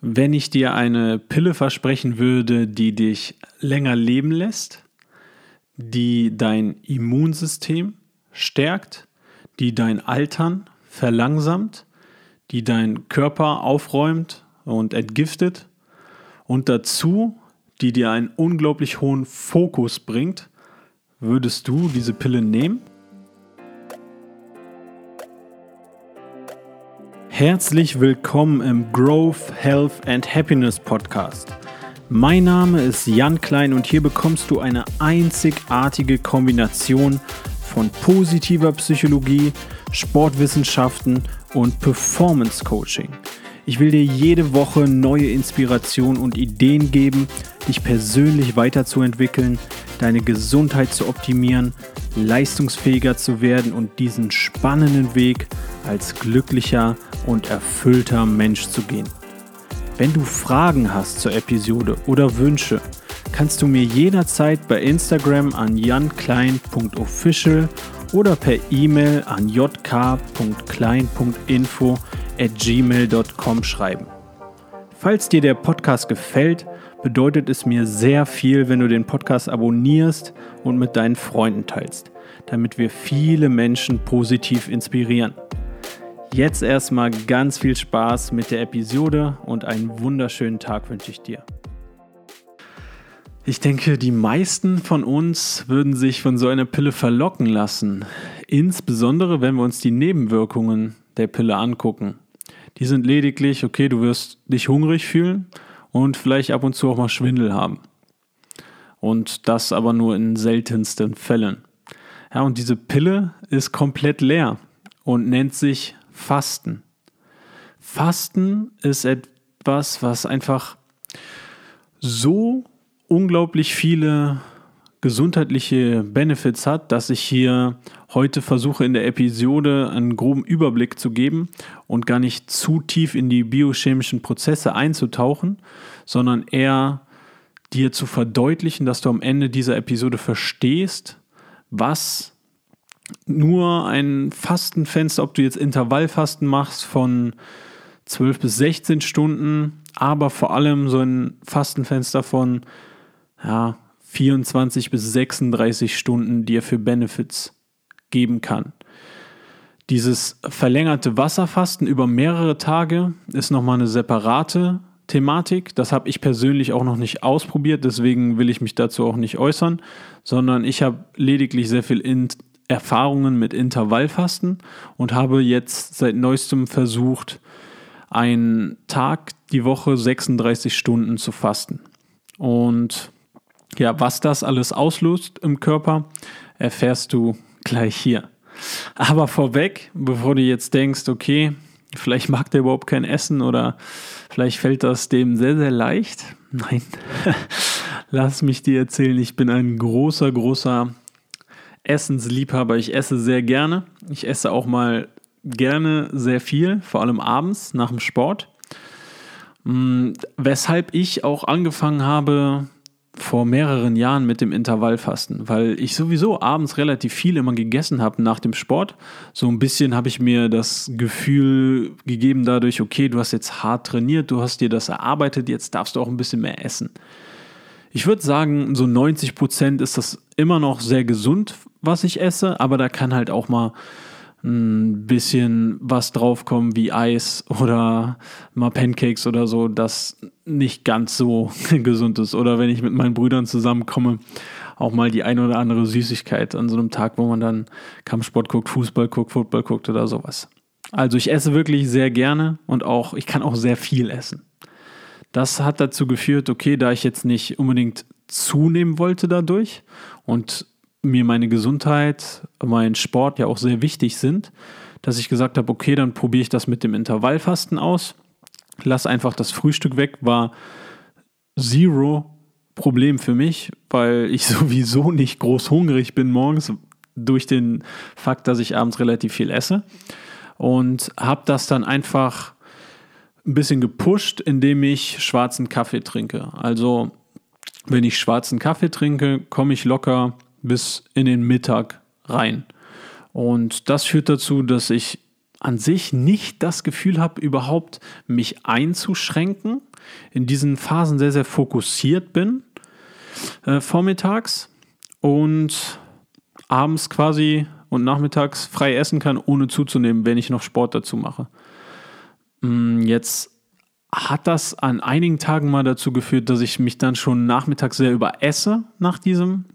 wenn ich dir eine Pille versprechen würde, die dich länger leben lässt, die dein Immunsystem stärkt, die dein Altern verlangsamt, die deinen Körper aufräumt und entgiftet und dazu, die dir einen unglaublich hohen Fokus bringt, würdest du diese Pille nehmen? Herzlich willkommen im Growth, Health and Happiness Podcast. Mein Name ist Jan Klein und hier bekommst du eine einzigartige Kombination von positiver Psychologie, Sportwissenschaften und Performance Coaching. Ich will dir jede Woche neue Inspiration und Ideen geben, dich persönlich weiterzuentwickeln, deine Gesundheit zu optimieren, leistungsfähiger zu werden und diesen spannenden Weg als glücklicher und erfüllter Mensch zu gehen. Wenn du Fragen hast zur Episode oder Wünsche, kannst du mir jederzeit bei Instagram an janklein.official oder per E-Mail an jk.klein.info at gmail.com schreiben. Falls dir der Podcast gefällt, bedeutet es mir sehr viel, wenn du den Podcast abonnierst und mit deinen Freunden teilst, damit wir viele Menschen positiv inspirieren. Jetzt erstmal ganz viel Spaß mit der Episode und einen wunderschönen Tag wünsche ich dir. Ich denke, die meisten von uns würden sich von so einer Pille verlocken lassen. Insbesondere, wenn wir uns die Nebenwirkungen der Pille angucken. Die sind lediglich, okay, du wirst dich hungrig fühlen und vielleicht ab und zu auch mal Schwindel haben. Und das aber nur in seltensten Fällen. Ja, und diese Pille ist komplett leer und nennt sich Fasten. Fasten ist etwas, was einfach so unglaublich viele gesundheitliche Benefits hat, dass ich hier heute versuche in der Episode einen groben Überblick zu geben und gar nicht zu tief in die biochemischen Prozesse einzutauchen, sondern eher dir zu verdeutlichen, dass du am Ende dieser Episode verstehst, was nur ein Fastenfenster, ob du jetzt Intervallfasten machst von 12 bis 16 Stunden, aber vor allem so ein Fastenfenster von ja, 24 bis 36 Stunden dir für Benefits geben kann. Dieses verlängerte Wasserfasten über mehrere Tage ist nochmal eine separate Thematik. Das habe ich persönlich auch noch nicht ausprobiert, deswegen will ich mich dazu auch nicht äußern, sondern ich habe lediglich sehr viel Erfahrungen mit Intervallfasten und habe jetzt seit neuestem versucht, einen Tag die Woche 36 Stunden zu fasten. Und ja, was das alles auslöst im Körper, erfährst du gleich hier. Aber vorweg, bevor du jetzt denkst, okay, vielleicht mag der überhaupt kein Essen oder vielleicht fällt das dem sehr, sehr leicht. Nein, lass mich dir erzählen, ich bin ein großer, großer Essensliebhaber. Ich esse sehr gerne. Ich esse auch mal gerne sehr viel, vor allem abends nach dem Sport. Mm, weshalb ich auch angefangen habe vor mehreren Jahren mit dem Intervallfasten, weil ich sowieso abends relativ viel immer gegessen habe nach dem Sport. So ein bisschen habe ich mir das Gefühl gegeben dadurch, okay, du hast jetzt hart trainiert, du hast dir das erarbeitet, jetzt darfst du auch ein bisschen mehr essen. Ich würde sagen, so 90 Prozent ist das immer noch sehr gesund, was ich esse, aber da kann halt auch mal ein bisschen was draufkommen wie Eis oder mal Pancakes oder so, das nicht ganz so gesund ist. Oder wenn ich mit meinen Brüdern zusammenkomme, auch mal die eine oder andere Süßigkeit an so einem Tag, wo man dann Kampfsport guckt, Fußball guckt, Football guckt oder sowas. Also ich esse wirklich sehr gerne und auch, ich kann auch sehr viel essen. Das hat dazu geführt, okay, da ich jetzt nicht unbedingt zunehmen wollte dadurch und mir meine Gesundheit, mein Sport ja auch sehr wichtig sind, dass ich gesagt habe, okay, dann probiere ich das mit dem Intervallfasten aus. Lass einfach das Frühstück weg, war zero Problem für mich, weil ich sowieso nicht groß hungrig bin morgens durch den Fakt, dass ich abends relativ viel esse. Und habe das dann einfach ein bisschen gepusht, indem ich schwarzen Kaffee trinke. Also wenn ich schwarzen Kaffee trinke, komme ich locker bis in den Mittag rein. Und das führt dazu, dass ich an sich nicht das Gefühl habe, überhaupt mich einzuschränken, in diesen Phasen sehr, sehr fokussiert bin, äh, vormittags und abends quasi und nachmittags frei essen kann, ohne zuzunehmen, wenn ich noch Sport dazu mache. Mm, jetzt hat das an einigen Tagen mal dazu geführt, dass ich mich dann schon nachmittags sehr überesse nach diesem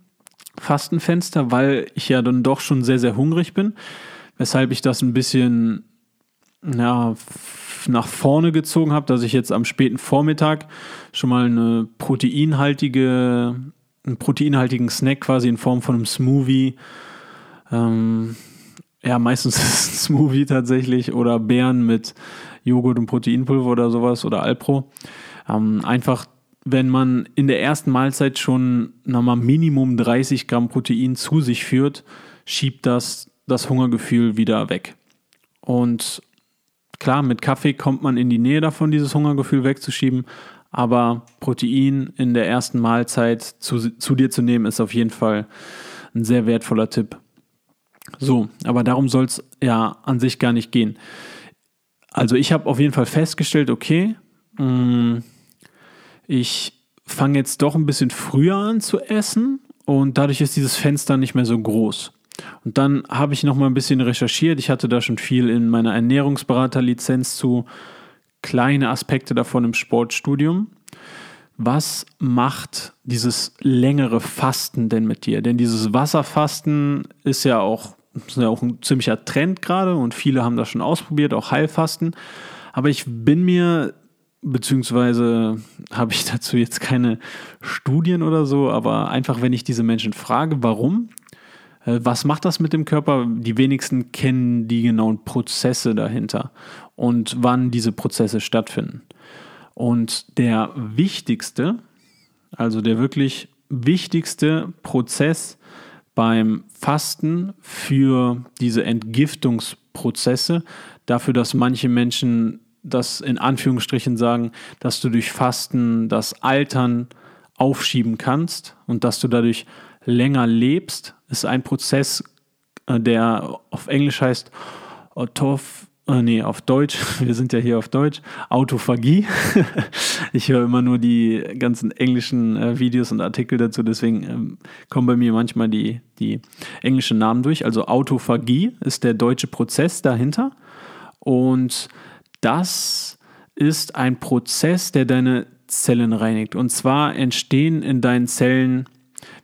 Fastenfenster, weil ich ja dann doch schon sehr, sehr hungrig bin, weshalb ich das ein bisschen ja, nach vorne gezogen habe, dass ich jetzt am späten Vormittag schon mal eine proteinhaltige, einen proteinhaltigen Snack quasi in Form von einem Smoothie, ähm, ja, meistens ist es ein Smoothie tatsächlich oder Beeren mit Joghurt und Proteinpulver oder sowas oder Alpro. Ähm, einfach, wenn man in der ersten Mahlzeit schon nochmal Minimum 30 Gramm Protein zu sich führt, schiebt das das Hungergefühl wieder weg. Und klar, mit Kaffee kommt man in die Nähe davon, dieses Hungergefühl wegzuschieben. Aber Protein in der ersten Mahlzeit zu, zu dir zu nehmen, ist auf jeden Fall ein sehr wertvoller Tipp. So, aber darum soll es ja an sich gar nicht gehen. Also ich habe auf jeden Fall festgestellt, okay, mm, ich fange jetzt doch ein bisschen früher an zu essen und dadurch ist dieses Fenster nicht mehr so groß. Und dann habe ich noch mal ein bisschen recherchiert. Ich hatte da schon viel in meiner Ernährungsberaterlizenz zu kleine Aspekte davon im Sportstudium. Was macht dieses längere Fasten denn mit dir? Denn dieses Wasserfasten ist ja auch ist ja auch ein ziemlicher Trend gerade und viele haben das schon ausprobiert, auch Heilfasten. Aber ich bin mir, beziehungsweise habe ich dazu jetzt keine Studien oder so, aber einfach, wenn ich diese Menschen frage, warum, was macht das mit dem Körper? Die wenigsten kennen die genauen Prozesse dahinter und wann diese Prozesse stattfinden. Und der wichtigste, also der wirklich wichtigste Prozess beim Fasten für diese Entgiftungsprozesse, dafür, dass manche Menschen das in Anführungsstrichen sagen, dass du durch Fasten das Altern aufschieben kannst und dass du dadurch länger lebst, ist ein Prozess, äh, der auf Englisch heißt Autoph äh, nee, auf Deutsch, wir sind ja hier auf Deutsch, Autophagie. ich höre immer nur die ganzen englischen äh, Videos und Artikel dazu, deswegen ähm, kommen bei mir manchmal die, die englischen Namen durch. Also Autophagie ist der deutsche Prozess dahinter. Und das ist ein Prozess, der deine Zellen reinigt. Und zwar entstehen in deinen Zellen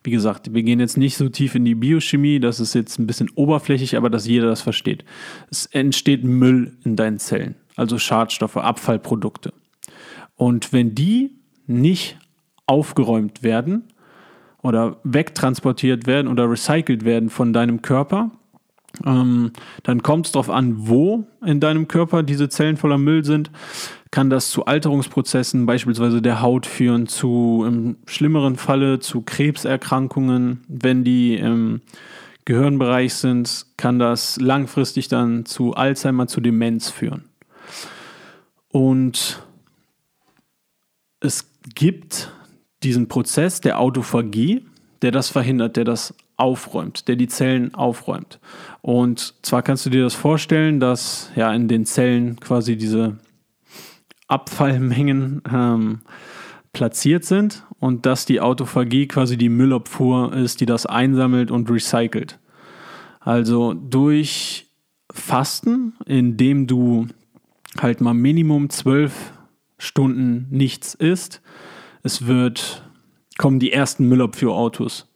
wie gesagt, wir gehen jetzt nicht so tief in die Biochemie, das ist jetzt ein bisschen oberflächlich, aber dass jeder das versteht. Es entsteht Müll in deinen Zellen, also Schadstoffe, Abfallprodukte. Und wenn die nicht aufgeräumt werden oder wegtransportiert werden oder recycelt werden von deinem Körper, ähm, dann kommt es darauf an, wo in deinem Körper diese Zellen voller Müll sind kann das zu Alterungsprozessen beispielsweise der Haut führen, zu im schlimmeren Falle zu Krebserkrankungen. Wenn die im Gehirnbereich sind, kann das langfristig dann zu Alzheimer, zu Demenz führen. Und es gibt diesen Prozess der Autophagie, der das verhindert, der das aufräumt, der die Zellen aufräumt. Und zwar kannst du dir das vorstellen, dass ja in den Zellen quasi diese Abfallmengen ähm, platziert sind und dass die Autophagie quasi die Müllabfuhr ist, die das einsammelt und recycelt. Also durch Fasten, indem du halt mal Minimum zwölf Stunden nichts isst, es wird, kommen die ersten Müllabfuhrautos.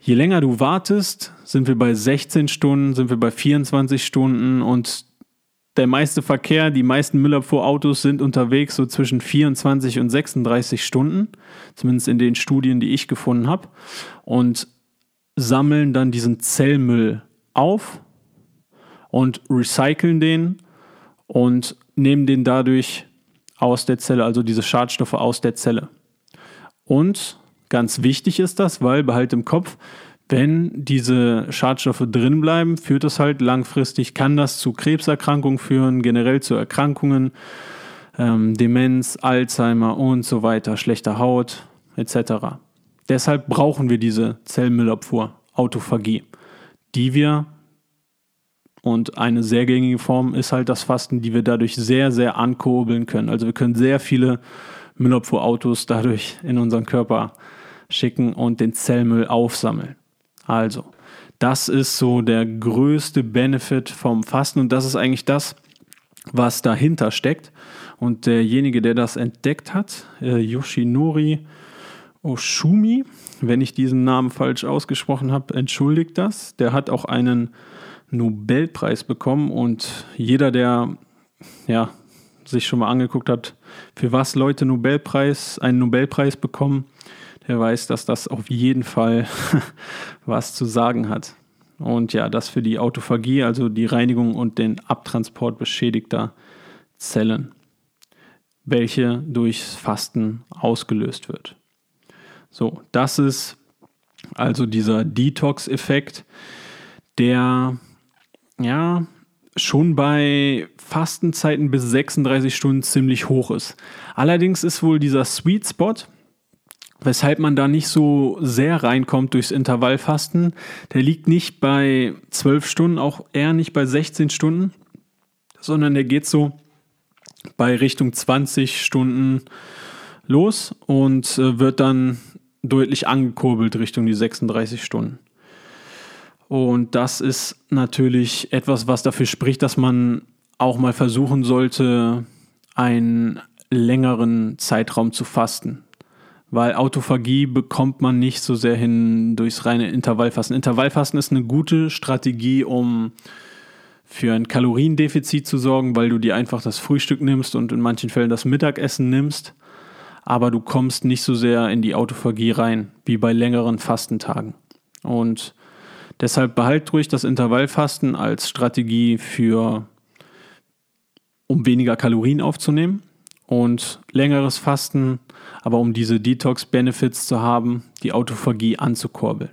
Je länger du wartest, sind wir bei 16 Stunden, sind wir bei 24 Stunden und der meiste Verkehr, die meisten Müllabfuhrautos sind unterwegs so zwischen 24 und 36 Stunden, zumindest in den Studien, die ich gefunden habe, und sammeln dann diesen Zellmüll auf und recyceln den und nehmen den dadurch aus der Zelle, also diese Schadstoffe aus der Zelle. Und ganz wichtig ist das, weil behalt im Kopf, wenn diese Schadstoffe drin bleiben, führt das halt langfristig, kann das zu Krebserkrankungen führen, generell zu Erkrankungen, ähm, Demenz, Alzheimer und so weiter, schlechter Haut etc. Deshalb brauchen wir diese Zellmüllabfuhr, Autophagie, die wir Und eine sehr gängige Form ist halt das Fasten, die wir dadurch sehr, sehr ankurbeln können. Also wir können sehr viele Müllabfuhrautos dadurch in unseren Körper schicken und den Zellmüll aufsammeln. Also, das ist so der größte Benefit vom Fasten und das ist eigentlich das, was dahinter steckt. Und derjenige, der das entdeckt hat, äh, Yoshinori Oshumi, wenn ich diesen Namen falsch ausgesprochen habe, entschuldigt das. Der hat auch einen Nobelpreis bekommen und jeder, der ja, sich schon mal angeguckt hat, für was Leute Nobelpreis, einen Nobelpreis bekommen, der weiß, dass das auf jeden Fall was zu sagen hat. Und ja, das für die Autophagie, also die Reinigung und den Abtransport beschädigter Zellen, welche durchs Fasten ausgelöst wird. So, das ist also dieser Detox-Effekt, der ja schon bei Fastenzeiten bis 36 Stunden ziemlich hoch ist. Allerdings ist wohl dieser Sweet Spot, weshalb man da nicht so sehr reinkommt durchs Intervallfasten, der liegt nicht bei 12 Stunden, auch eher nicht bei 16 Stunden, sondern der geht so bei Richtung 20 Stunden los und äh, wird dann deutlich angekurbelt Richtung die 36 Stunden. Und das ist natürlich etwas, was dafür spricht, dass man auch mal versuchen sollte, einen längeren Zeitraum zu fasten. Weil Autophagie bekommt man nicht so sehr hin durchs reine Intervallfasten. Intervallfasten ist eine gute Strategie, um für ein Kaloriendefizit zu sorgen, weil du dir einfach das Frühstück nimmst und in manchen Fällen das Mittagessen nimmst. Aber du kommst nicht so sehr in die Autophagie rein, wie bei längeren Fastentagen. Und Deshalb behalt ruhig das Intervallfasten als Strategie für, um weniger Kalorien aufzunehmen und längeres Fasten, aber um diese Detox-Benefits zu haben, die Autophagie anzukurbeln.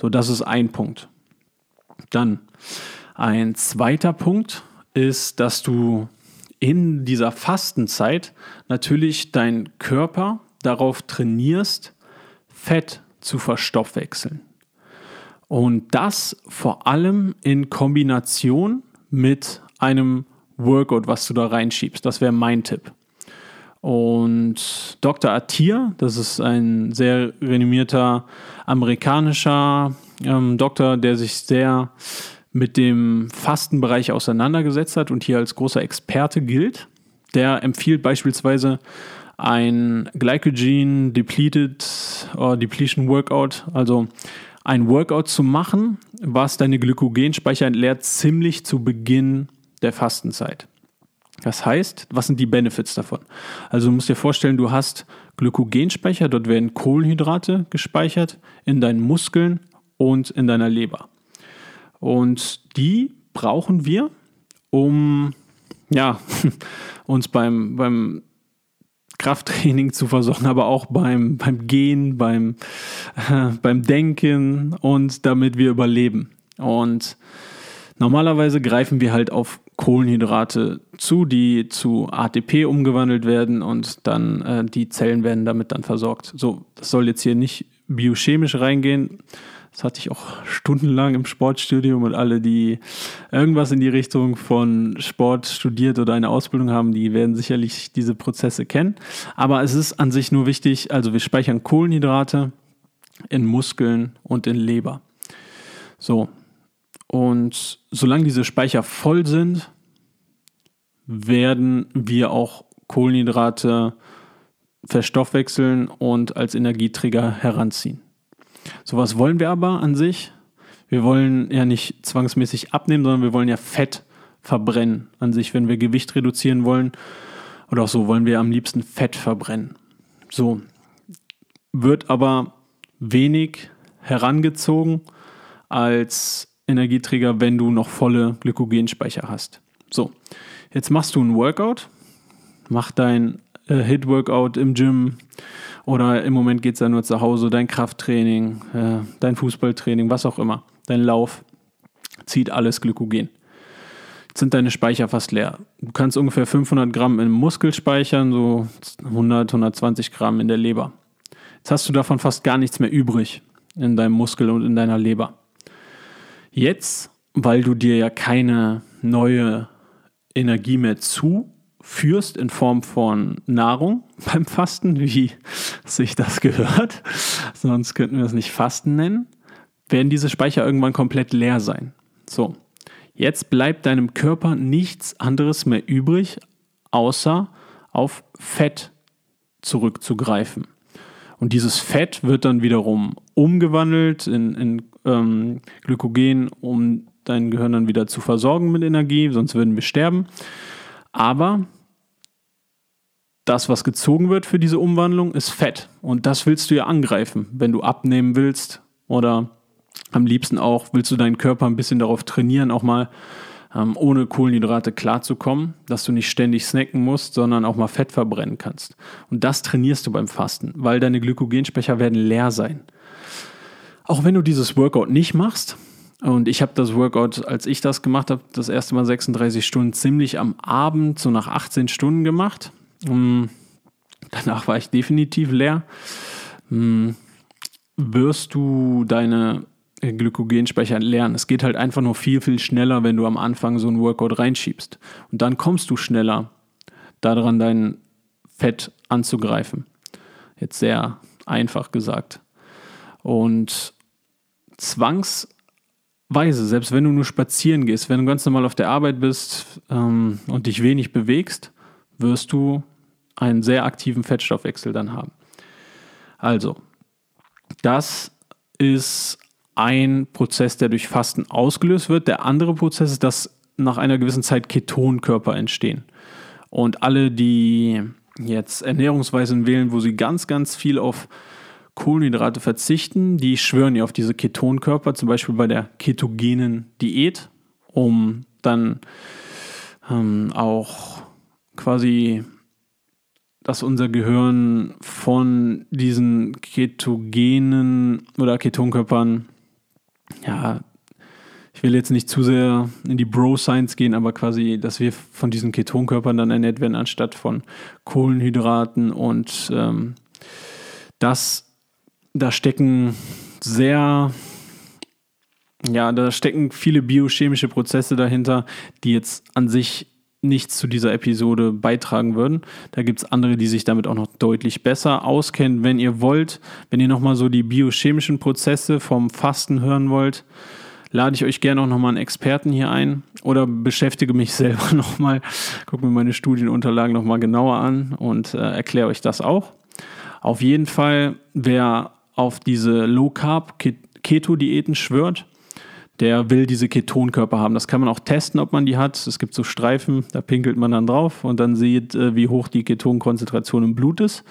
So, das ist ein Punkt. Dann ein zweiter Punkt ist, dass du in dieser Fastenzeit natürlich deinen Körper darauf trainierst, Fett zu verstoffwechseln. Und das vor allem in Kombination mit einem Workout, was du da reinschiebst. Das wäre mein Tipp. Und Dr. Atir, das ist ein sehr renommierter amerikanischer ähm, Doktor, der sich sehr mit dem Fastenbereich auseinandergesetzt hat und hier als großer Experte gilt. Der empfiehlt beispielsweise ein Glycogen Depleted oder Depletion Workout, also ein Workout zu machen, was deine Glykogenspeicher entleert, ziemlich zu Beginn der Fastenzeit. Das heißt, was sind die Benefits davon? Also du musst dir vorstellen, du hast Glykogenspeicher, dort werden Kohlenhydrate gespeichert in deinen Muskeln und in deiner Leber. Und die brauchen wir, um ja, uns beim, beim Krafttraining zu versorgen, aber auch beim, beim Gehen, beim, äh, beim Denken und damit wir überleben. Und normalerweise greifen wir halt auf Kohlenhydrate zu, die zu ATP umgewandelt werden und dann äh, die Zellen werden damit dann versorgt. So, das soll jetzt hier nicht biochemisch reingehen. Das hatte ich auch stundenlang im Sportstudium und alle, die irgendwas in die Richtung von Sport studiert oder eine Ausbildung haben, die werden sicherlich diese Prozesse kennen. Aber es ist an sich nur wichtig, also wir speichern Kohlenhydrate in Muskeln und in Leber. So. Und solange diese Speicher voll sind, werden wir auch Kohlenhydrate verstoffwechseln und als Energieträger heranziehen. Sowas wollen wir aber an sich. Wir wollen ja nicht zwangsmäßig abnehmen, sondern wir wollen ja Fett verbrennen an sich, wenn wir Gewicht reduzieren wollen. Oder auch so wollen wir am liebsten Fett verbrennen. So wird aber wenig herangezogen als Energieträger, wenn du noch volle Glykogenspeicher hast. So, jetzt machst du ein Workout, mach dein äh, Hit-Workout im Gym oder im Moment geht es ja nur zu Hause, dein Krafttraining, äh, dein Fußballtraining, was auch immer, dein Lauf, zieht alles Glykogen. Jetzt sind deine Speicher fast leer. Du kannst ungefähr 500 Gramm im Muskel speichern, so 100, 120 Gramm in der Leber. Jetzt hast du davon fast gar nichts mehr übrig in deinem Muskel und in deiner Leber. Jetzt weil du dir ja keine neue Energie mehr zuführst in Form von Nahrung beim Fasten, wie sich das gehört, sonst könnten wir es nicht Fasten nennen, werden diese Speicher irgendwann komplett leer sein. So, jetzt bleibt deinem Körper nichts anderes mehr übrig, außer auf Fett zurückzugreifen. Und dieses Fett wird dann wiederum umgewandelt in, in ähm, Glykogen, um dein Gehirn dann wieder zu versorgen mit Energie, sonst würden wir sterben. Aber das, was gezogen wird für diese Umwandlung, ist Fett. Und das willst du ja angreifen, wenn du abnehmen willst oder am liebsten auch willst du deinen Körper ein bisschen darauf trainieren, auch mal ähm, ohne Kohlenhydrate klarzukommen, dass du nicht ständig snacken musst, sondern auch mal Fett verbrennen kannst. Und das trainierst du beim Fasten, weil deine Glykogenspeicher werden leer sein. Auch wenn du dieses Workout nicht machst, und ich habe das Workout, als ich das gemacht habe, das erste Mal 36 Stunden, ziemlich am Abend, so nach 18 Stunden gemacht. Mm, danach war ich definitiv leer. Mm, wirst du deine Glykogenspeicher lernen. Es geht halt einfach nur viel, viel schneller, wenn du am Anfang so ein Workout reinschiebst. Und dann kommst du schneller daran, dein Fett anzugreifen. Jetzt sehr einfach gesagt. Und zwangsweise, selbst wenn du nur spazieren gehst, wenn du ganz normal auf der Arbeit bist ähm, und dich wenig bewegst, wirst du einen sehr aktiven Fettstoffwechsel dann haben. Also, das ist ein Prozess, der durch Fasten ausgelöst wird. Der andere Prozess ist, dass nach einer gewissen Zeit Ketonkörper entstehen. Und alle, die jetzt Ernährungsweisen wählen, wo sie ganz, ganz viel auf Kohlenhydrate verzichten, die schwören ja auf diese Ketonkörper, zum Beispiel bei der ketogenen Diät, um dann ähm, auch quasi dass unser Gehirn von diesen ketogenen oder Ketonkörpern ja, ich will jetzt nicht zu sehr in die Bro-Science gehen, aber quasi, dass wir von diesen Ketonkörpern dann ernährt werden, anstatt von Kohlenhydraten und ähm, das, da stecken sehr, ja, da stecken viele biochemische Prozesse dahinter, die jetzt an sich nichts zu dieser Episode beitragen würden. Da gibt es andere, die sich damit auch noch deutlich besser auskennen. Wenn ihr wollt, wenn ihr nochmal so die biochemischen Prozesse vom Fasten hören wollt, lade ich euch gerne auch nochmal einen Experten hier ein oder beschäftige mich selber nochmal, gucke mir meine Studienunterlagen nochmal genauer an und äh, erkläre euch das auch. Auf jeden Fall, wer auf diese Low Carb Keto Diäten schwört, der will diese Ketonkörper haben. Das kann man auch testen, ob man die hat. Es gibt so Streifen, da pinkelt man dann drauf und dann sieht, äh, wie hoch die Ketonkonzentration im Blut ist.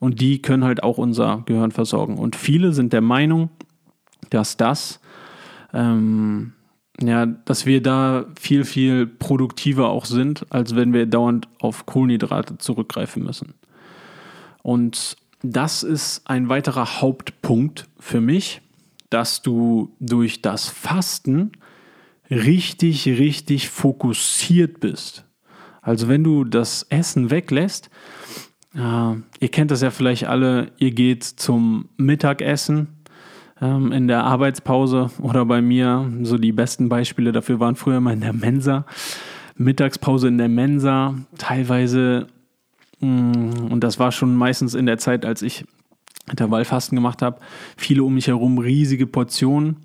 Und die können halt auch unser Gehirn versorgen. Und viele sind der Meinung, dass das, ähm, ja, dass wir da viel, viel produktiver auch sind, als wenn wir dauernd auf Kohlenhydrate zurückgreifen müssen. Und das ist ein weiterer Hauptpunkt für mich dass du durch das Fasten richtig, richtig fokussiert bist. Also wenn du das Essen weglässt, äh, ihr kennt das ja vielleicht alle, ihr geht zum Mittagessen ähm, in der Arbeitspause oder bei mir, so die besten Beispiele dafür waren früher mal in der Mensa. Mittagspause in der Mensa, teilweise, und das war schon meistens in der Zeit, als ich Intervallfasten gemacht habe. Viele um mich herum, riesige Portionen.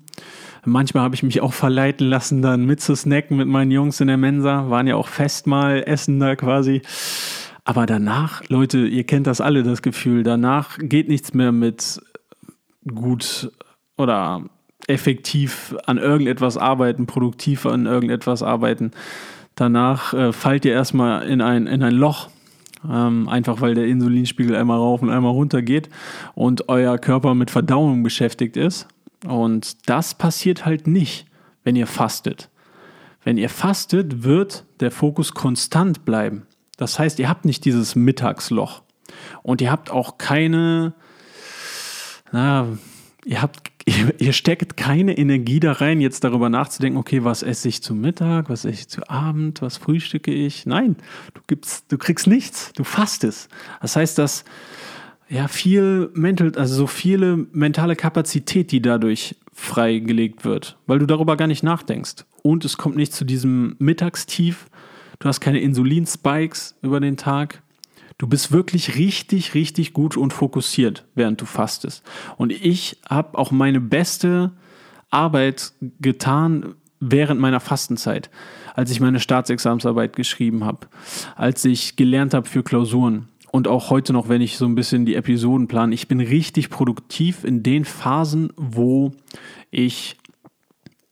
Manchmal habe ich mich auch verleiten lassen, dann mitzusnacken mit meinen Jungs in der Mensa. Waren ja auch Festmahl-Essen da quasi. Aber danach, Leute, ihr kennt das alle, das Gefühl, danach geht nichts mehr mit gut oder effektiv an irgendetwas arbeiten, produktiv an irgendetwas arbeiten. Danach äh, fallt ihr erstmal in ein, in ein Loch ähm, einfach weil der Insulinspiegel einmal rauf und einmal runter geht und euer Körper mit Verdauung beschäftigt ist. Und das passiert halt nicht, wenn ihr fastet. Wenn ihr fastet, wird der Fokus konstant bleiben. Das heißt, ihr habt nicht dieses Mittagsloch und ihr habt auch keine, na, ihr habt ihr, steckt keine Energie da rein, jetzt darüber nachzudenken, okay, was esse ich zu Mittag, was esse ich zu Abend, was frühstücke ich. Nein, du, gibst, du kriegst nichts, du fastest. Das heißt, dass ja, viel mental, also so viele mentale Kapazität, die dadurch freigelegt wird, weil du darüber gar nicht nachdenkst. Und es kommt nicht zu diesem Mittagstief. Du hast keine Insulinspikes über den Tag. Du bist wirklich richtig, richtig gut und fokussiert, während du fastest. Und ich habe auch meine beste Arbeit getan während meiner Fastenzeit, als ich meine Staatsexamensarbeit geschrieben habe, als ich gelernt habe für Klausuren und auch heute noch, wenn ich so ein bisschen die Episoden plane, ich bin richtig produktiv in den Phasen, wo ich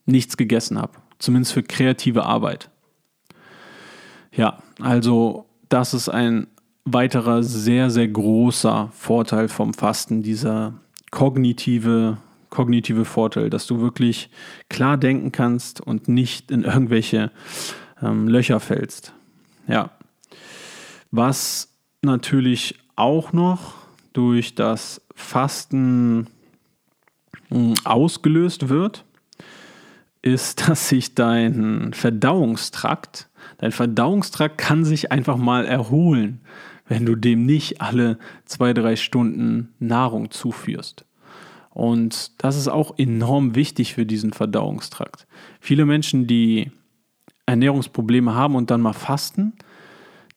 nichts gegessen habe. Zumindest für kreative Arbeit. Ja, also das ist ein weiterer sehr, sehr großer Vorteil vom Fasten, dieser kognitive, kognitive Vorteil, dass du wirklich klar denken kannst und nicht in irgendwelche ähm, Löcher fällst. Ja. Was natürlich auch noch durch das Fasten hm, ausgelöst wird, ist, dass sich dein Verdauungstrakt, dein Verdauungstrakt kann sich einfach mal erholen, wenn du dem nicht alle zwei, drei Stunden Nahrung zuführst. Und das ist auch enorm wichtig für diesen Verdauungstrakt. Viele Menschen, die Ernährungsprobleme haben und dann mal fasten,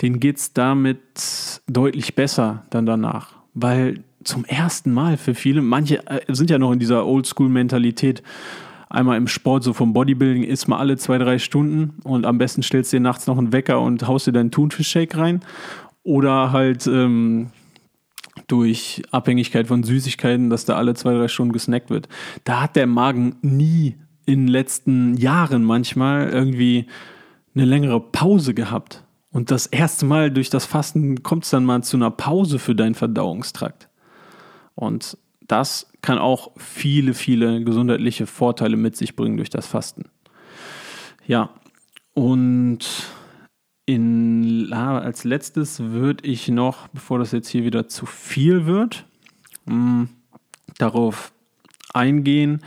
denen geht es damit deutlich besser dann danach. Weil zum ersten Mal für viele, manche äh, sind ja noch in dieser Oldschool-Mentalität, einmal im Sport, so vom Bodybuilding, isst mal alle zwei, drei Stunden und am besten stellst du dir nachts noch einen Wecker und haust dir deinen Thunfischshake rein. Oder halt ähm, durch Abhängigkeit von Süßigkeiten, dass da alle zwei, drei Stunden gesnackt wird. Da hat der Magen nie in den letzten Jahren manchmal irgendwie eine längere Pause gehabt. Und das erste Mal durch das Fasten kommt es dann mal zu einer Pause für deinen Verdauungstrakt. Und das kann auch viele, viele gesundheitliche Vorteile mit sich bringen durch das Fasten. Ja, und in, als letztes würde ich noch, bevor das jetzt hier wieder zu viel wird, mh, mm, darauf eingehen,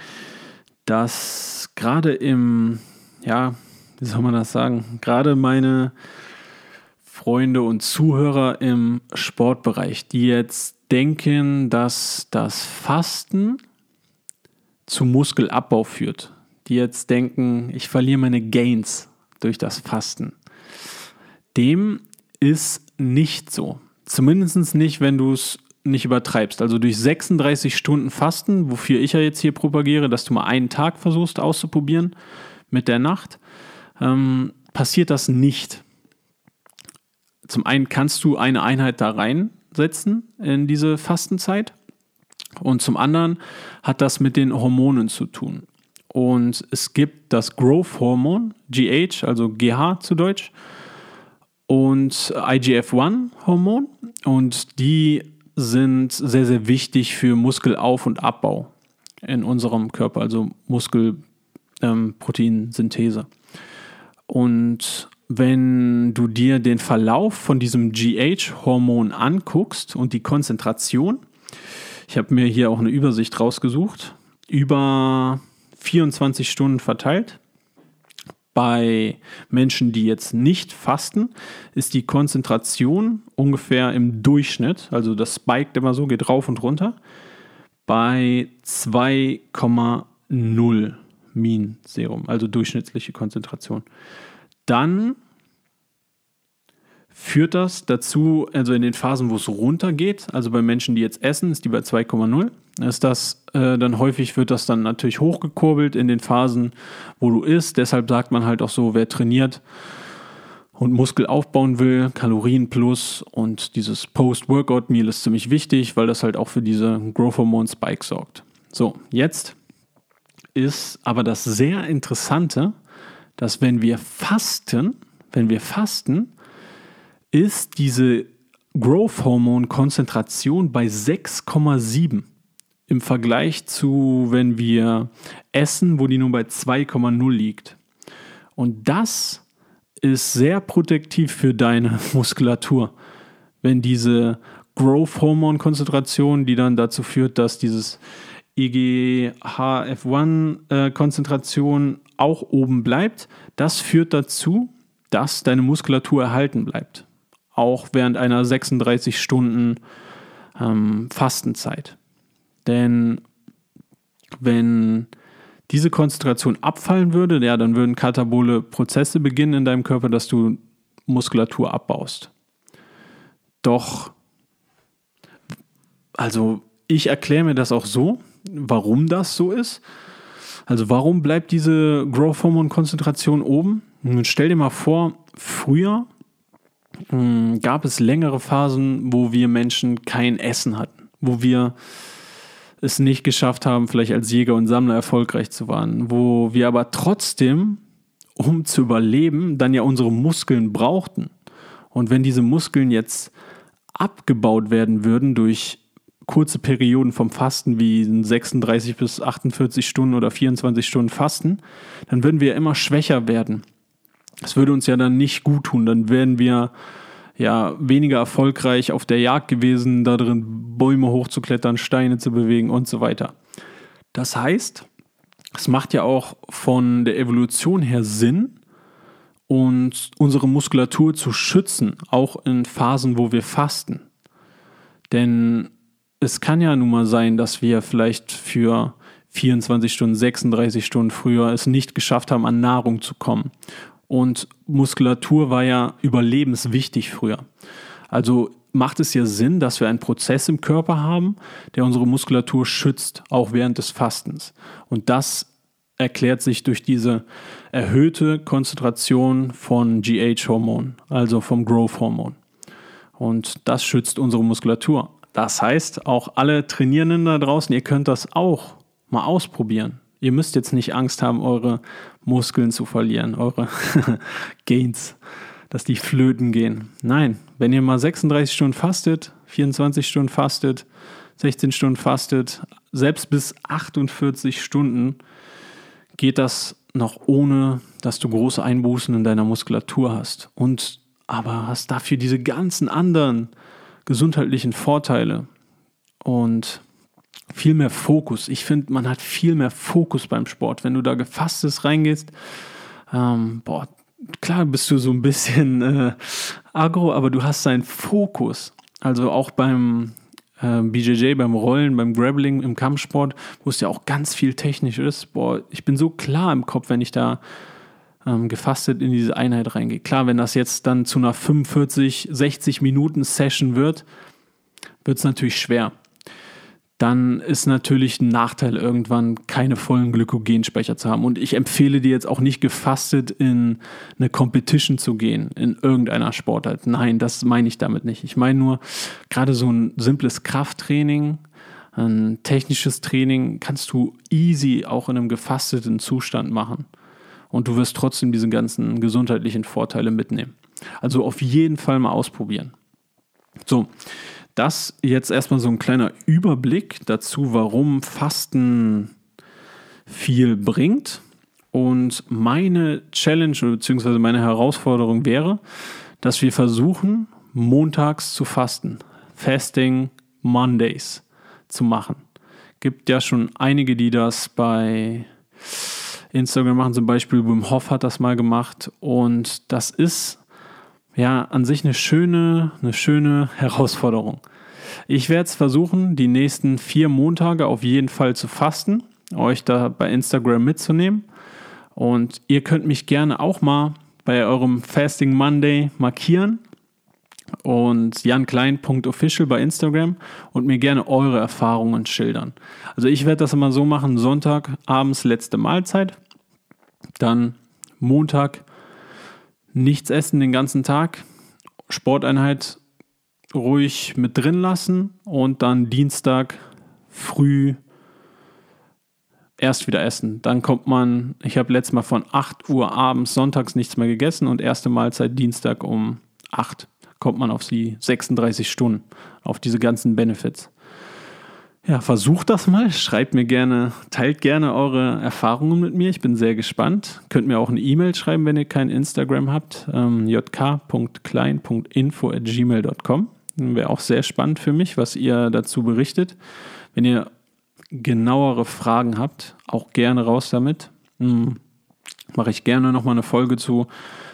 dass gerade im, ja, wie soll man das sagen, gerade meine Freunde und Zuhörer im Sportbereich, die jetzt denken, dass das Fasten zu Muskelabbau führt. Die jetzt denken, ich verliere meine Gains durch das Fasten. Dem ist nicht so. Zumindest nicht, wenn du es nicht übertreibst. Also durch 36 Stunden Fasten, wofür ich ja jetzt hier propagiere, dass du mal einen Tag versuchst auszuprobieren mit der Nacht, ähm, passiert das nicht zum einen kannst du eine Einheit da reinsetzen in diese Fastenzeit und zum anderen hat das mit den Hormonen zu tun. Und es gibt das Growth-Hormon, GH, also GH zu Deutsch, und IGF-1-Hormon. Und die sind sehr, sehr wichtig für Muskelauf- und Abbau in unserem Körper, also Muskelproteinsynthese. Ähm, und wenn du dir den Verlauf von diesem GH-Hormon anguckst und die Konzentration, ich habe mir hier auch eine Übersicht rausgesucht, über 24 Stunden verteilt. Bei Menschen, die jetzt nicht fasten, ist die Konzentration ungefähr im Durchschnitt, also das spiked immer so, geht rauf und runter, bei 2,0 Min Serum, also durchschnittliche Konzentration. Dann führt das dazu, also in den Phasen, wo es runtergeht, also bei Menschen, die jetzt essen, ist die bei 2,0, ist das äh, dann häufig wird das dann natürlich hochgekurbelt in den Phasen, wo du isst. Deshalb sagt man halt auch so, wer trainiert und Muskel aufbauen will, Kalorien plus und dieses Post-Workout-Meal ist ziemlich wichtig, weil das halt auch für diese Growth Hormone Spike sorgt. So, jetzt ist aber das sehr Interessante, dass wenn wir fasten, wenn wir fasten, ist diese Growth Hormone Konzentration bei 6,7 im Vergleich zu, wenn wir essen, wo die nur bei 2,0 liegt. Und das ist sehr protektiv für deine Muskulatur. Wenn diese Growth Hormone Konzentration, die dann dazu führt, dass dieses IGHF1-Konzentration äh, auch oben bleibt, das führt dazu, dass deine Muskulatur erhalten bleibt. Auch während einer 36 Stunden ähm, Fastenzeit. Denn wenn diese Konzentration abfallen würde, ja, dann würden katabole Prozesse beginnen in deinem Körper, dass du Muskulatur abbaust. Doch, also ich erkläre mir das auch so, warum das so ist. Also warum bleibt diese Growth Hormone Konzentration oben? Nun stell dir mal vor, früher mh, hm, gab es längere Phasen, wo wir Menschen kein Essen hatten, wo wir es nicht geschafft haben, vielleicht als Jäger und Sammler erfolgreich zu werden, wo wir aber trotzdem, um zu überleben, dann ja unsere Muskeln brauchten. Und wenn diese Muskeln jetzt abgebaut werden würden durch kurze Perioden vom Fasten wie 36 bis 48 Stunden oder 24 Stunden Fasten, dann würden wir immer schwächer werden. Das würde uns ja dann nicht gut tun. Dann wären wir ja weniger erfolgreich auf der Jagd gewesen, da drin Bäume hochzuklettern, Steine zu bewegen und so weiter. Das heißt, es macht ja auch von der Evolution her Sinn, uns unsere Muskulatur zu schützen, auch in Phasen, wo wir fasten. Denn es kann ja nun mal sein, dass wir vielleicht für 24 Stunden, 36 Stunden früher es nicht geschafft haben, an Nahrung zu kommen. Und Muskulatur war ja überlebenswichtig früher. Also macht es ja Sinn, dass wir einen Prozess im Körper haben, der unsere Muskulatur schützt, auch während des Fastens. Und das erklärt sich durch diese erhöhte Konzentration von GH-Hormon, also vom Growth-Hormon. Und das schützt unsere Muskulatur. Das heißt, auch alle Trainierenden da draußen, ihr könnt das auch mal ausprobieren. Ihr müsst jetzt nicht Angst haben, eure Muskeln zu verlieren, eure Gains, dass die flöten gehen. Nein, wenn ihr mal 36 Stunden fastet, 24 Stunden fastet, 16 Stunden fastet, selbst bis 48 Stunden geht das noch ohne, dass du große Einbußen in deiner Muskulatur hast. Und aber hast dafür diese ganzen anderen gesundheitlichen Vorteile und viel mehr Fokus. Ich finde, man hat viel mehr Fokus beim Sport. Wenn du da gefastes reingehst, ähm, boah, klar bist du so ein bisschen äh, agro, aber du hast seinen Fokus. Also auch beim äh, BJJ, beim Rollen, beim Grappling, im Kampfsport, wo es ja auch ganz viel technisch ist. Boah, ich bin so klar im Kopf, wenn ich da ähm, gefastet in diese Einheit reingehe. Klar, wenn das jetzt dann zu einer 45, 60 Minuten Session wird, wird es natürlich schwer. Dann ist natürlich ein Nachteil, irgendwann keine vollen Glykogenspeicher zu haben. Und ich empfehle dir jetzt auch nicht gefastet in eine Competition zu gehen, in irgendeiner Sportart. Nein, das meine ich damit nicht. Ich meine nur, gerade so ein simples Krafttraining, ein technisches Training kannst du easy auch in einem gefasteten Zustand machen und du wirst trotzdem diese ganzen gesundheitlichen Vorteile mitnehmen. Also auf jeden Fall mal ausprobieren. So, das jetzt erstmal so ein kleiner Überblick dazu, warum Fasten viel bringt. Und meine Challenge bzw. meine Herausforderung wäre, dass wir versuchen, montags zu fasten. Fasting Mondays zu machen. Gibt ja schon einige, die das bei Instagram machen zum Beispiel, Wim Hof hat das mal gemacht und das ist ja an sich eine schöne, eine schöne Herausforderung. Ich werde es versuchen, die nächsten vier Montage auf jeden Fall zu fasten, euch da bei Instagram mitzunehmen. Und ihr könnt mich gerne auch mal bei eurem Fasting Monday markieren und janklein.official bei Instagram und mir gerne eure Erfahrungen schildern. Also ich werde das immer so machen, Sonntag abends letzte Mahlzeit, dann Montag nichts essen den ganzen Tag, Sporteinheit ruhig mit drin lassen und dann Dienstag früh erst wieder essen. Dann kommt man, ich habe letztes Mal von 8 Uhr abends sonntags nichts mehr gegessen und erste Mahlzeit Dienstag um 8 kommt man auf die 36 Stunden, auf diese ganzen Benefits. Ja, versucht das mal. Schreibt mir gerne, teilt gerne eure Erfahrungen mit mir. Ich bin sehr gespannt. Könnt mir auch eine E-Mail schreiben, wenn ihr kein Instagram habt. Ähm, jk.klein.info.gmail.com. Wäre auch sehr spannend für mich, was ihr dazu berichtet. Wenn ihr genauere Fragen habt, auch gerne raus damit. Hm, Mache ich gerne nochmal eine Folge zu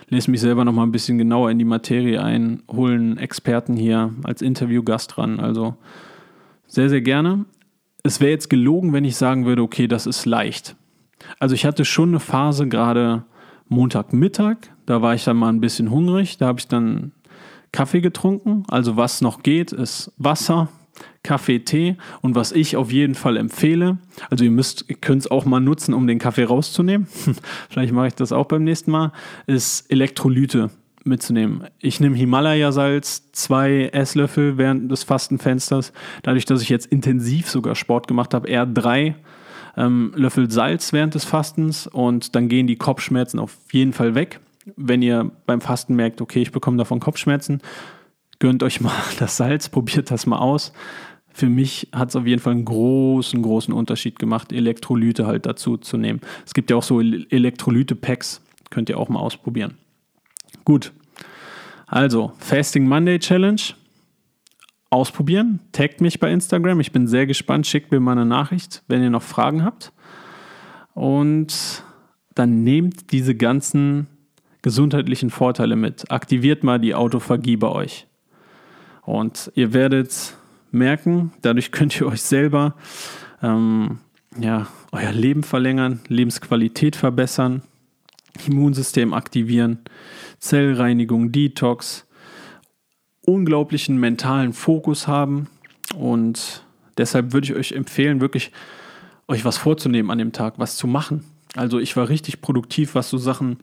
lese mich selber noch mal ein bisschen genauer in die Materie ein, holen Experten hier als Interviewgast ran. Also Sehr, sehr gerne. Es wäre jetzt gelogen, wenn ich sagen würde, okay, das ist leicht. Also ich hatte schon eine Phase gerade Montagmittag, da war ich dann mal ein bisschen hungrig, da habe ich dann Kaffee getrunken. Also was noch geht, ist Wasser, Kaffee, Tee und was ich auf jeden Fall empfehle, also ihr müsst, könnt es auch mal nutzen, um den Kaffee rauszunehmen. Vielleicht mache ich das auch beim nächsten Mal, ist Elektrolyte mitzunehmen. Ich nehme Himalaya-Salz, zwei Esslöffel während des Fastenfensters. Dadurch, dass ich jetzt intensiv sogar Sport gemacht habe, eher drei ähm, Löffel Salz während des Fastens und dann gehen die Kopfschmerzen auf jeden Fall weg. Wenn ihr beim Fasten merkt, okay, ich bekomme davon Kopfschmerzen, gönnt euch mal das Salz, probiert das mal aus. Für mich hat es auf jeden Fall einen großen, großen Unterschied gemacht, Elektrolyte halt dazu zu nehmen. Es gibt ja auch so Elektrolyte-Packs, könnt ihr auch mal ausprobieren. Gut. Also, Fasting Monday Challenge. Ausprobieren. Taggt mich bei Instagram. Ich bin sehr gespannt. Schickt mir mal eine Nachricht, wenn ihr noch Fragen habt. Und dann nehmt diese ganzen gesundheitlichen Vorteile mit. Aktiviert mal die Autophagie bei euch. Und ihr werdet merken, dadurch könnt ihr euch selber ähm, ja, euer Leben verlängern, Lebensqualität verbessern, Immunsystem aktivieren. Zellreinigung, Detox, unglaublichen mentalen Fokus haben. Und deshalb würde ich euch empfehlen, wirklich euch was vorzunehmen an dem Tag, was zu machen. Also ich war richtig produktiv, was so Sachen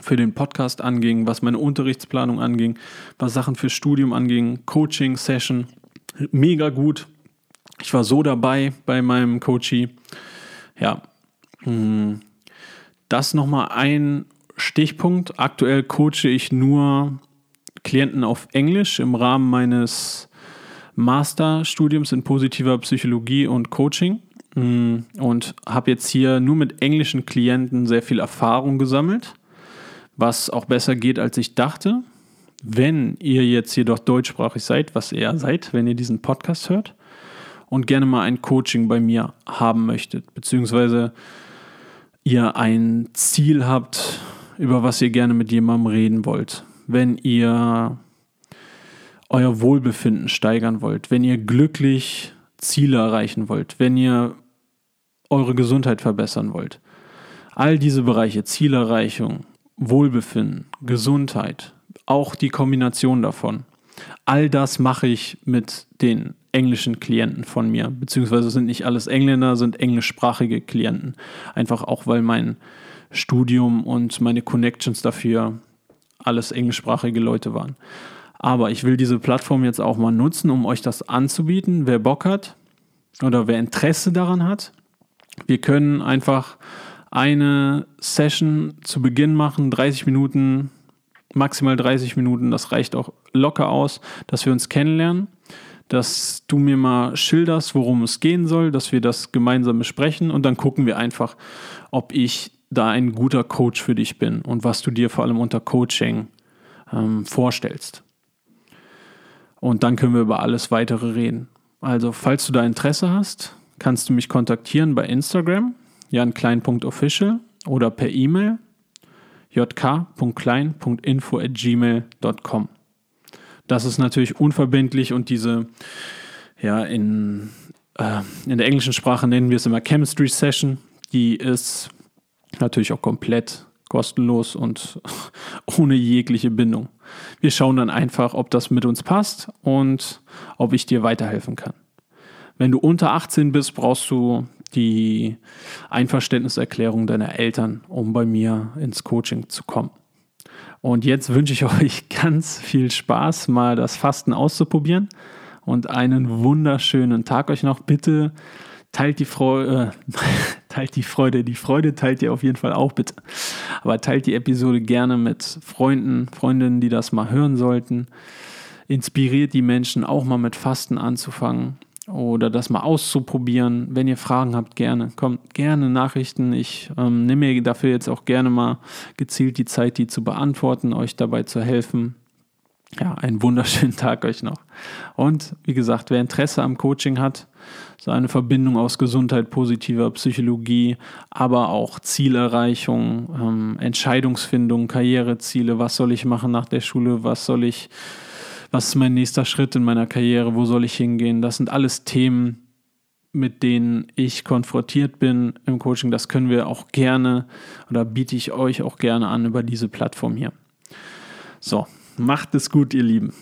für den Podcast anging, was meine Unterrichtsplanung anging, was Sachen fürs Studium anging, Coaching, Session. Mega gut. Ich war so dabei bei meinem Coachie. Ja, hm. Das nochmal ein Stichpunkt. Aktuell coache ich nur Klienten auf Englisch im Rahmen meines Masterstudiums in positiver Psychologie und Coaching mm, und habe jetzt hier nur mit englischen Klienten sehr viel Erfahrung gesammelt, was auch besser geht, als ich dachte. Wenn ihr jetzt jedoch deutschsprachig seid, was ihr ja seid, wenn ihr diesen Podcast hört und gerne mal ein Coaching bei mir haben möchtet, beziehungsweise ihr ein Ziel habt, über was ihr gerne mit jemandem reden wollt, wenn ihr euer Wohlbefinden steigern wollt, wenn ihr glücklich Ziele erreichen wollt, wenn ihr eure Gesundheit verbessern wollt. All diese Bereiche, Zielerreichung, Wohlbefinden, Gesundheit, auch die Kombination davon. All das mache ich mit den englischen Klienten von mir, beziehungsweise sind nicht alles Engländer, sind englischsprachige Klienten. Einfach auch, weil mein Studium und meine Connections dafür alles englischsprachige Leute waren. Aber ich will diese Plattform jetzt auch mal nutzen, um euch das anzubieten. Wer Bock hat oder wer Interesse daran hat, wir können einfach eine Session zu Beginn machen, 30 Minuten, maximal 30 Minuten, das reicht auch locker aus, dass wir uns kennenlernen, dass du mir mal schilderst, worum es gehen soll, dass wir das gemeinsam besprechen und dann gucken wir einfach, ob ich da ein guter Coach für dich bin und was du dir vor allem unter Coaching ähm, vorstellst. Und dann können wir über alles weitere reden. Also, falls du da Interesse hast, kannst du mich kontaktieren bei Instagram, janklein.official oder per E-Mail jk.klein.info@gmail.com. Das ist natürlich unverbindlich und diese, ja, in, äh, in der englischen Sprache nennen wir es immer Chemistry Session. Die ist Natürlich auch komplett kostenlos und ohne jegliche Bindung. Wir schauen dann einfach, ob das mit uns passt und ob ich dir weiterhelfen kann. Wenn du unter 18 bist, brauchst du die Einverständniserklärung deiner Eltern, um bei mir ins Coaching zu kommen. Und jetzt wünsche ich euch ganz viel Spaß, mal das Fasten auszuprobieren und einen wunderschönen Tag euch noch. Bitte teilt die Freude, äh, teilt die Freude, die Freude teilt ihr auf jeden Fall auch bitte. Aber teilt die Episode gerne mit Freunden, Freundinnen, die das mal hören sollten. Inspiriert die Menschen auch mal mit Fasten anzufangen oder das mal auszuprobieren. Wenn ihr Fragen habt, gerne, kommt gerne Nachrichten. Ich ähm, nehme mir dafür jetzt auch gerne mal gezielt die Zeit, die zu beantworten, euch dabei zu helfen. Ja, einen wunderschönen Tag euch noch. Und wie gesagt, wer Interesse am Coaching hat, so eine Verbindung aus Gesundheit, positiver Psychologie, aber auch Zielerreichung, ähm, Entscheidungsfindung, Karriereziele, was soll ich machen nach der Schule, was soll ich was ist mein nächster Schritt in meiner Karriere, wo soll ich hingehen. Das sind alles Themen, mit denen ich konfrontiert bin im Coaching. Das können wir auch gerne oder biete ich euch auch gerne an über diese Plattform hier. So, macht es gut, ihr Lieben.